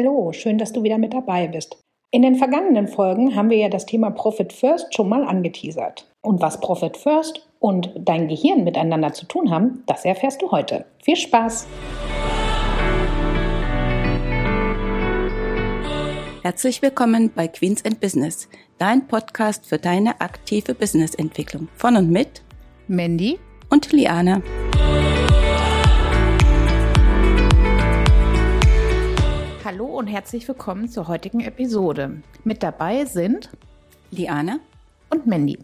Hallo, schön, dass du wieder mit dabei bist. In den vergangenen Folgen haben wir ja das Thema Profit First schon mal angeteasert. Und was Profit First und dein Gehirn miteinander zu tun haben, das erfährst du heute. Viel Spaß! Herzlich willkommen bei Queens and Business, dein Podcast für deine aktive Businessentwicklung. Von und mit Mandy und Liane. Hallo und herzlich willkommen zur heutigen Episode. Mit dabei sind Liane und Mandy.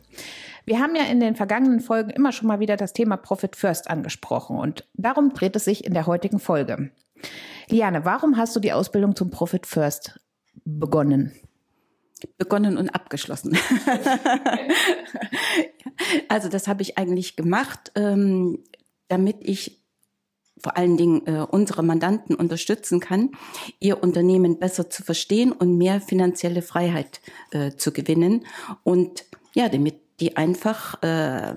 Wir haben ja in den vergangenen Folgen immer schon mal wieder das Thema Profit First angesprochen und darum dreht es sich in der heutigen Folge. Liane, warum hast du die Ausbildung zum Profit First begonnen? begonnen und abgeschlossen. also das habe ich eigentlich gemacht, ähm, damit ich vor allen Dingen äh, unsere Mandanten unterstützen kann, ihr Unternehmen besser zu verstehen und mehr finanzielle Freiheit äh, zu gewinnen und ja, damit die einfach äh,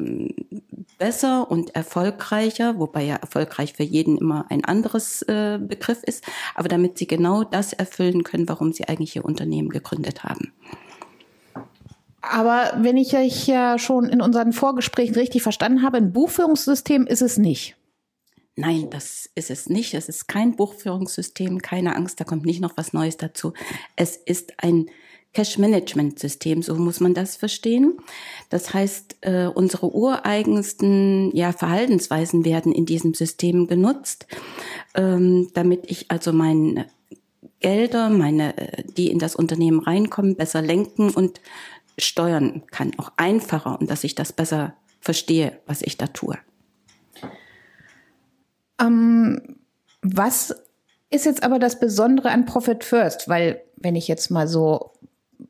besser und erfolgreicher, wobei ja erfolgreich für jeden immer ein anderes äh, Begriff ist, aber damit sie genau das erfüllen können, warum sie eigentlich ihr Unternehmen gegründet haben. Aber wenn ich euch ja schon in unseren Vorgesprächen richtig verstanden habe, ein Buchführungssystem ist es nicht. Nein, das ist es nicht. Es ist kein Buchführungssystem. Keine Angst, da kommt nicht noch was Neues dazu. Es ist ein Cash-Management-System, so muss man das verstehen. Das heißt, äh, unsere ureigensten ja, Verhaltensweisen werden in diesem System genutzt, ähm, damit ich also meine Gelder, meine, äh, die in das Unternehmen reinkommen, besser lenken und steuern kann, auch einfacher und dass ich das besser verstehe, was ich da tue. Ähm, was ist jetzt aber das Besondere an Profit First? Weil, wenn ich jetzt mal so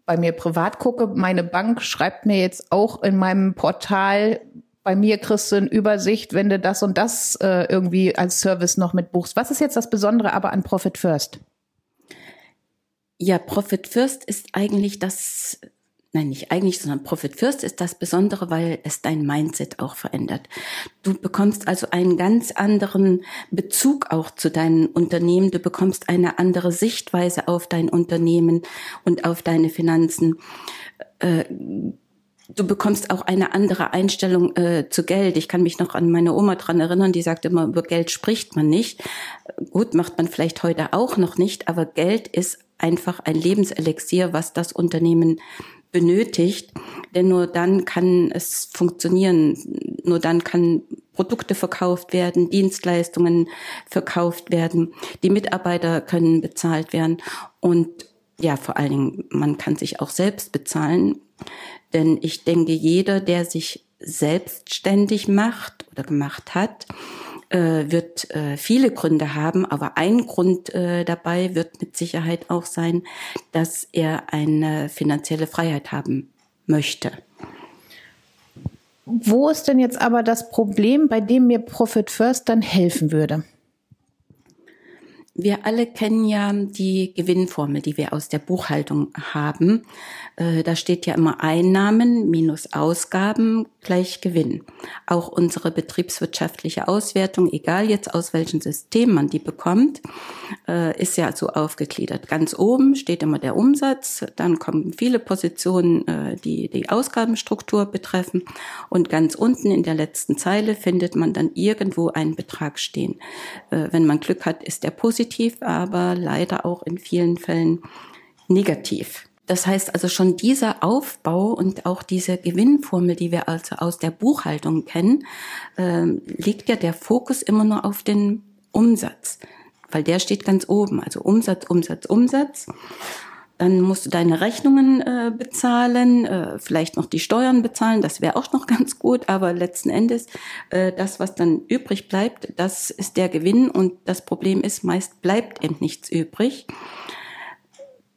bei mir privat gucke, meine Bank schreibt mir jetzt auch in meinem Portal, bei mir kriegst du eine Übersicht, wenn du das und das äh, irgendwie als Service noch mit buchst. Was ist jetzt das Besondere aber an Profit First? Ja, Profit First ist eigentlich das nein, nicht eigentlich, sondern Profit First ist das Besondere, weil es dein Mindset auch verändert. Du bekommst also einen ganz anderen Bezug auch zu deinem Unternehmen. Du bekommst eine andere Sichtweise auf dein Unternehmen und auf deine Finanzen. Äh, du bekommst auch eine andere Einstellung äh, zu Geld. Ich kann mich noch an meine Oma dran erinnern, die sagte immer, über Geld spricht man nicht. Gut, macht man vielleicht heute auch noch nicht, aber Geld ist einfach ein Lebenselixier, was das Unternehmen benötigt, denn nur dann kann es funktionieren, nur dann kann Produkte verkauft werden, Dienstleistungen verkauft werden, die Mitarbeiter können bezahlt werden. Und ja, vor allen Dingen, man kann sich auch selbst bezahlen, denn ich denke, jeder, der sich selbstständig macht oder gemacht hat, äh, wird äh, viele Gründe haben, aber ein Grund äh, dabei wird mit Sicherheit auch sein, dass er eine finanzielle Freiheit haben möchte. Wo ist denn jetzt aber das Problem, bei dem mir Profit First dann helfen würde? Wir alle kennen ja die Gewinnformel, die wir aus der Buchhaltung haben. Äh, da steht ja immer Einnahmen minus Ausgaben gleich Gewinn. Auch unsere betriebswirtschaftliche Auswertung, egal jetzt aus welchem System man die bekommt, äh, ist ja so aufgegliedert. Ganz oben steht immer der Umsatz, dann kommen viele Positionen, äh, die die Ausgabenstruktur betreffen und ganz unten in der letzten Zeile findet man dann irgendwo einen Betrag stehen. Wenn man Glück hat, ist der positiv positiv, aber leider auch in vielen Fällen negativ. Das heißt also schon dieser Aufbau und auch diese Gewinnformel, die wir also aus der Buchhaltung kennen, äh, liegt ja der Fokus immer nur auf den Umsatz, weil der steht ganz oben. Also Umsatz, Umsatz, Umsatz. Dann musst du deine Rechnungen äh, bezahlen, äh, vielleicht noch die Steuern bezahlen, das wäre auch noch ganz gut, aber letzten Endes, äh, das, was dann übrig bleibt, das ist der Gewinn und das Problem ist, meist bleibt eben nichts übrig.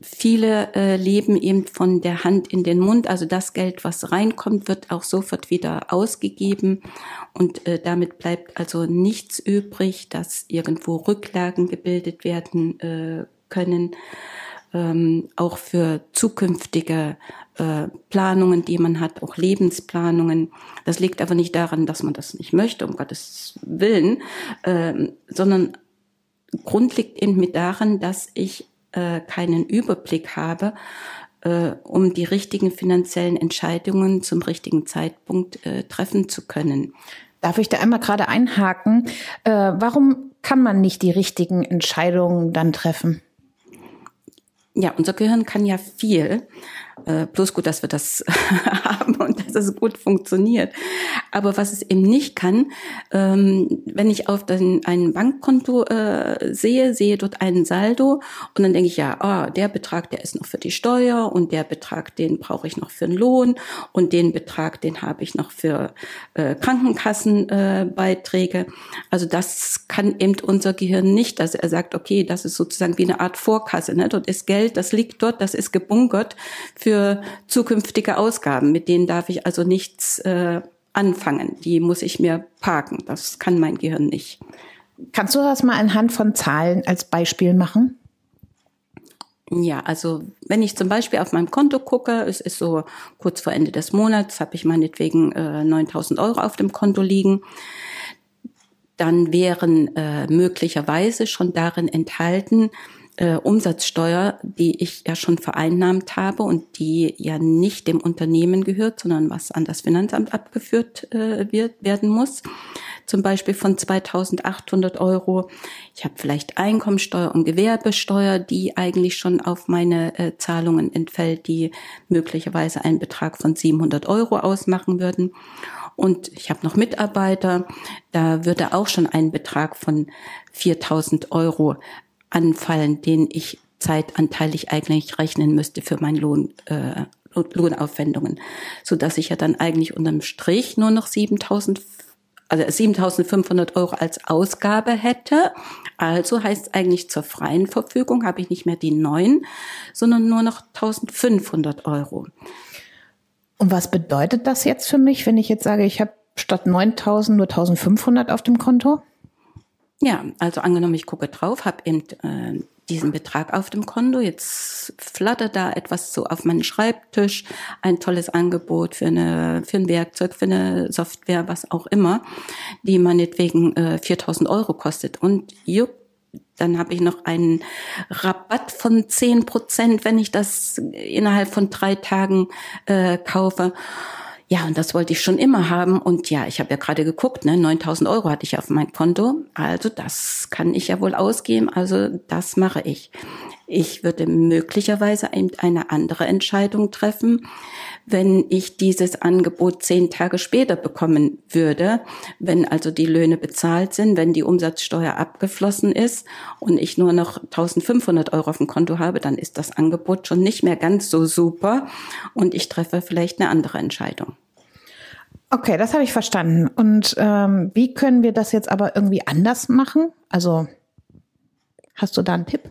Viele äh, leben eben von der Hand in den Mund, also das Geld, was reinkommt, wird auch sofort wieder ausgegeben und äh, damit bleibt also nichts übrig, dass irgendwo Rücklagen gebildet werden äh, können ähm, auch für zukünftige äh, Planungen, die man hat, auch Lebensplanungen. Das liegt aber nicht daran, dass man das nicht möchte, um Gottes Willen, ähm, sondern Grund liegt eben mit daran, dass ich äh, keinen Überblick habe, äh, um die richtigen finanziellen Entscheidungen zum richtigen Zeitpunkt äh, treffen zu können. Darf ich da einmal gerade einhaken? Äh, warum kann man nicht die richtigen Entscheidungen dann treffen? Ja, unser Gehirn kann ja viel. Äh, bloß gut, dass wir das haben und dass es gut funktioniert. Aber was es eben nicht kann, ähm, wenn ich auf den, ein Bankkonto äh, sehe, sehe dort einen Saldo und dann denke ich, ja, oh, der Betrag, der ist noch für die Steuer und der Betrag, den brauche ich noch für den Lohn und den Betrag, den habe ich noch für äh, Krankenkassenbeiträge. Äh, also das kann eben unser Gehirn nicht, dass er sagt, okay, das ist sozusagen wie eine Art Vorkasse. Ne? Dort ist Geld, das liegt dort, das ist gebunkert für für zukünftige Ausgaben. Mit denen darf ich also nichts äh, anfangen. Die muss ich mir parken. Das kann mein Gehirn nicht. Kannst du das mal anhand von Zahlen als Beispiel machen? Ja, also wenn ich zum Beispiel auf meinem Konto gucke, es ist so kurz vor Ende des Monats, habe ich meinetwegen äh, 9000 Euro auf dem Konto liegen, dann wären äh, möglicherweise schon darin enthalten äh, Umsatzsteuer, die ich ja schon vereinnahmt habe und die ja nicht dem Unternehmen gehört, sondern was an das Finanzamt abgeführt äh, wird, werden muss. Zum Beispiel von 2.800 Euro. Ich habe vielleicht Einkommensteuer und Gewerbesteuer, die eigentlich schon auf meine äh, Zahlungen entfällt, die möglicherweise einen Betrag von 700 Euro ausmachen würden. Und ich habe noch Mitarbeiter, da würde auch schon ein Betrag von 4000 Euro anfallen, den ich zeitanteilig eigentlich rechnen müsste für mein Lohn, äh, Lohnaufwendungen, so dass ich ja dann eigentlich unterm Strich nur noch 7000 also 7.500 Euro als Ausgabe hätte. Also heißt eigentlich zur freien Verfügung habe ich nicht mehr die neun, sondern nur noch 1.500 Euro. Und was bedeutet das jetzt für mich, wenn ich jetzt sage, ich habe statt 9.000 nur 1.500 auf dem Konto? Ja, also angenommen, ich gucke drauf, habe eben äh, diesen Betrag auf dem Konto, jetzt flattert da etwas so auf meinen Schreibtisch, ein tolles Angebot für, eine, für ein Werkzeug, für eine Software, was auch immer, die meinetwegen äh, 4000 Euro kostet. Und jupp, dann habe ich noch einen Rabatt von 10 Prozent, wenn ich das innerhalb von drei Tagen äh, kaufe. Ja, und das wollte ich schon immer haben. Und ja, ich habe ja gerade geguckt, ne, 9000 Euro hatte ich auf mein Konto. Also das kann ich ja wohl ausgeben. Also das mache ich. Ich würde möglicherweise eine andere Entscheidung treffen, wenn ich dieses Angebot zehn Tage später bekommen würde, wenn also die Löhne bezahlt sind, wenn die Umsatzsteuer abgeflossen ist und ich nur noch 1500 Euro auf dem Konto habe, dann ist das Angebot schon nicht mehr ganz so super und ich treffe vielleicht eine andere Entscheidung. Okay, das habe ich verstanden. Und ähm, wie können wir das jetzt aber irgendwie anders machen? Also hast du da einen Tipp?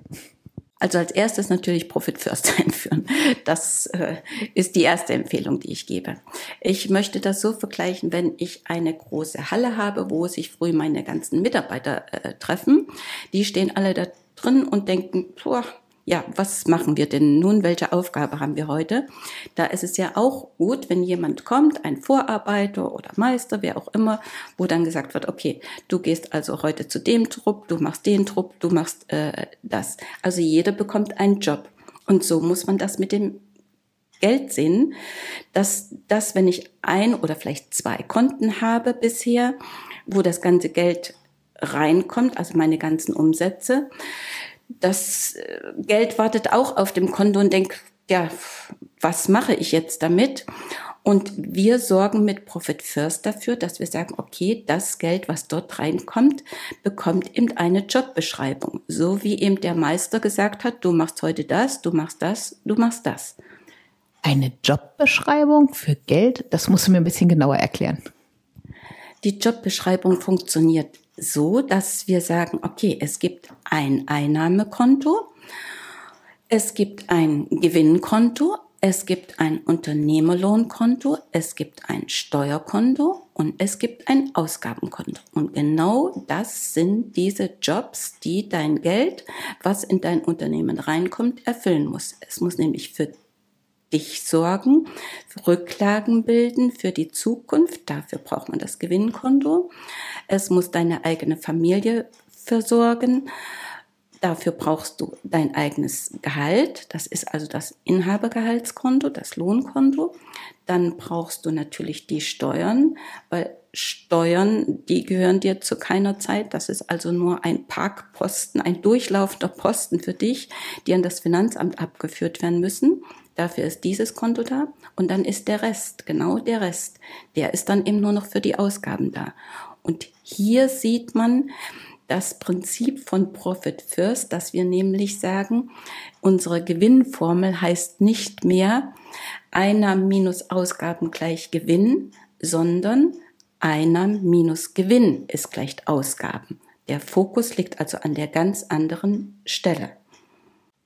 Also als erstes natürlich Profit First einführen. Das äh, ist die erste Empfehlung, die ich gebe. Ich möchte das so vergleichen, wenn ich eine große Halle habe, wo sich früh meine ganzen Mitarbeiter äh, treffen. Die stehen alle da drin und denken, boah, ja, was machen wir denn nun? Welche Aufgabe haben wir heute? Da ist es ja auch gut, wenn jemand kommt, ein Vorarbeiter oder Meister, wer auch immer, wo dann gesagt wird, okay, du gehst also heute zu dem Trupp, du machst den Trupp, du machst äh, das. Also jeder bekommt einen Job. Und so muss man das mit dem Geld sehen, dass das, wenn ich ein oder vielleicht zwei Konten habe bisher, wo das ganze Geld reinkommt, also meine ganzen Umsätze, das äh, Geld wartet auch auf dem Konto und denkt, ja, was mache ich jetzt damit? Und wir sorgen mit Profit First dafür, dass wir sagen, okay, das Geld, was dort reinkommt, bekommt eben eine Jobbeschreibung. So wie eben der Meister gesagt hat, du machst heute das, du machst das, du machst das. Eine Jobbeschreibung für Geld? Das musst du mir ein bisschen genauer erklären. Die Jobbeschreibung funktioniert so, dass wir sagen, okay, es gibt ein Einnahmekonto, es gibt ein Gewinnkonto, es gibt ein Unternehmerlohnkonto, es gibt ein Steuerkonto und es gibt ein Ausgabenkonto. Und genau das sind diese Jobs, die dein Geld, was in dein Unternehmen reinkommt, erfüllen muss. Es muss nämlich für dich sorgen, Rücklagen bilden für die Zukunft. Dafür braucht man das Gewinnkonto. Es muss deine eigene Familie versorgen. Dafür brauchst du dein eigenes Gehalt. Das ist also das Inhabergehaltskonto, das Lohnkonto. Dann brauchst du natürlich die Steuern, weil Steuern, die gehören dir zu keiner Zeit. Das ist also nur ein Parkposten, ein durchlaufender Posten für dich, die an das Finanzamt abgeführt werden müssen. Dafür ist dieses Konto da. Und dann ist der Rest, genau der Rest, der ist dann eben nur noch für die Ausgaben da. Und hier sieht man, das Prinzip von Profit First, dass wir nämlich sagen, unsere Gewinnformel heißt nicht mehr Einnahmen minus Ausgaben gleich Gewinn, sondern Einnahmen minus Gewinn ist gleich Ausgaben. Der Fokus liegt also an der ganz anderen Stelle.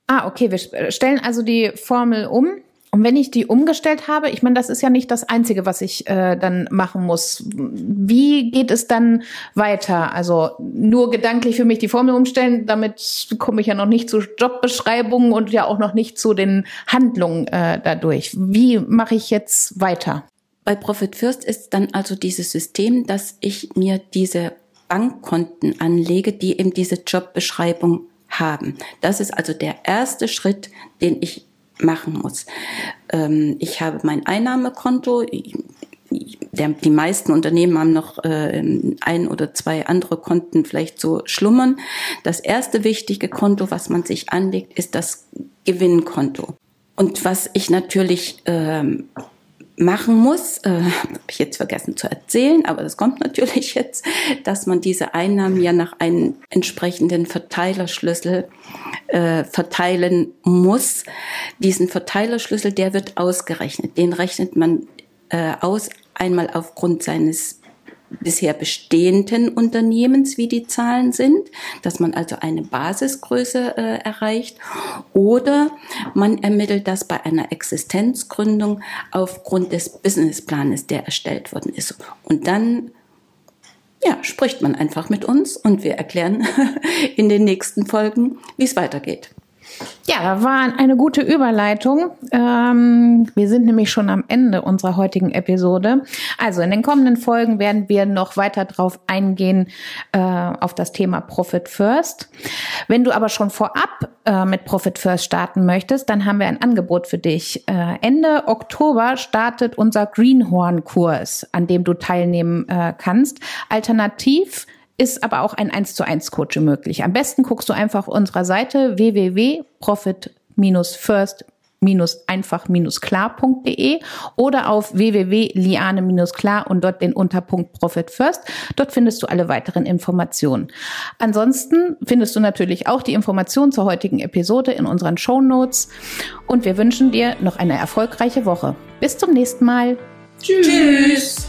Ah, okay, wir stellen also die Formel um und wenn ich die umgestellt habe, ich meine, das ist ja nicht das Einzige, was ich äh, dann machen muss. Wie geht es dann weiter? Also nur gedanklich für mich die Formel umstellen, damit komme ich ja noch nicht zu Jobbeschreibungen und ja auch noch nicht zu den Handlungen äh, dadurch. Wie mache ich jetzt weiter? Bei Profit First ist dann also dieses System, dass ich mir diese Bankkonten anlege, die eben diese Jobbeschreibung haben. Das ist also der erste Schritt, den ich machen muss. Ähm, ich habe mein Einnahmekonto. Die meisten Unternehmen haben noch äh, ein oder zwei andere Konten vielleicht so schlummern. Das erste wichtige Konto, was man sich anlegt, ist das Gewinnkonto. Und was ich natürlich ähm, machen muss, äh, habe ich jetzt vergessen zu erzählen, aber das kommt natürlich jetzt, dass man diese Einnahmen ja nach einem entsprechenden Verteilerschlüssel äh, verteilen muss. Diesen Verteilerschlüssel, der wird ausgerechnet. Den rechnet man äh, aus einmal aufgrund seines bisher bestehenden Unternehmens, wie die Zahlen sind, dass man also eine Basisgröße äh, erreicht oder man ermittelt das bei einer Existenzgründung aufgrund des Businessplanes, der erstellt worden ist. Und dann ja, spricht man einfach mit uns und wir erklären in den nächsten Folgen, wie es weitergeht. Ja, war eine gute Überleitung. Ähm, wir sind nämlich schon am Ende unserer heutigen Episode. Also in den kommenden Folgen werden wir noch weiter drauf eingehen äh, auf das Thema Profit First. Wenn du aber schon vorab äh, mit Profit First starten möchtest, dann haben wir ein Angebot für dich. Äh, Ende Oktober startet unser Greenhorn-Kurs, an dem du teilnehmen äh, kannst. Alternativ ist aber auch ein 1 zu 1 Coaching möglich. Am besten guckst du einfach unserer Seite www.profit-first einfach-klar.de oder auf www.liane-klar und dort den Unterpunkt Profit First. Dort findest du alle weiteren Informationen. Ansonsten findest du natürlich auch die Informationen zur heutigen Episode in unseren Show Notes und wir wünschen dir noch eine erfolgreiche Woche. Bis zum nächsten Mal. Tschüss. Tschüss.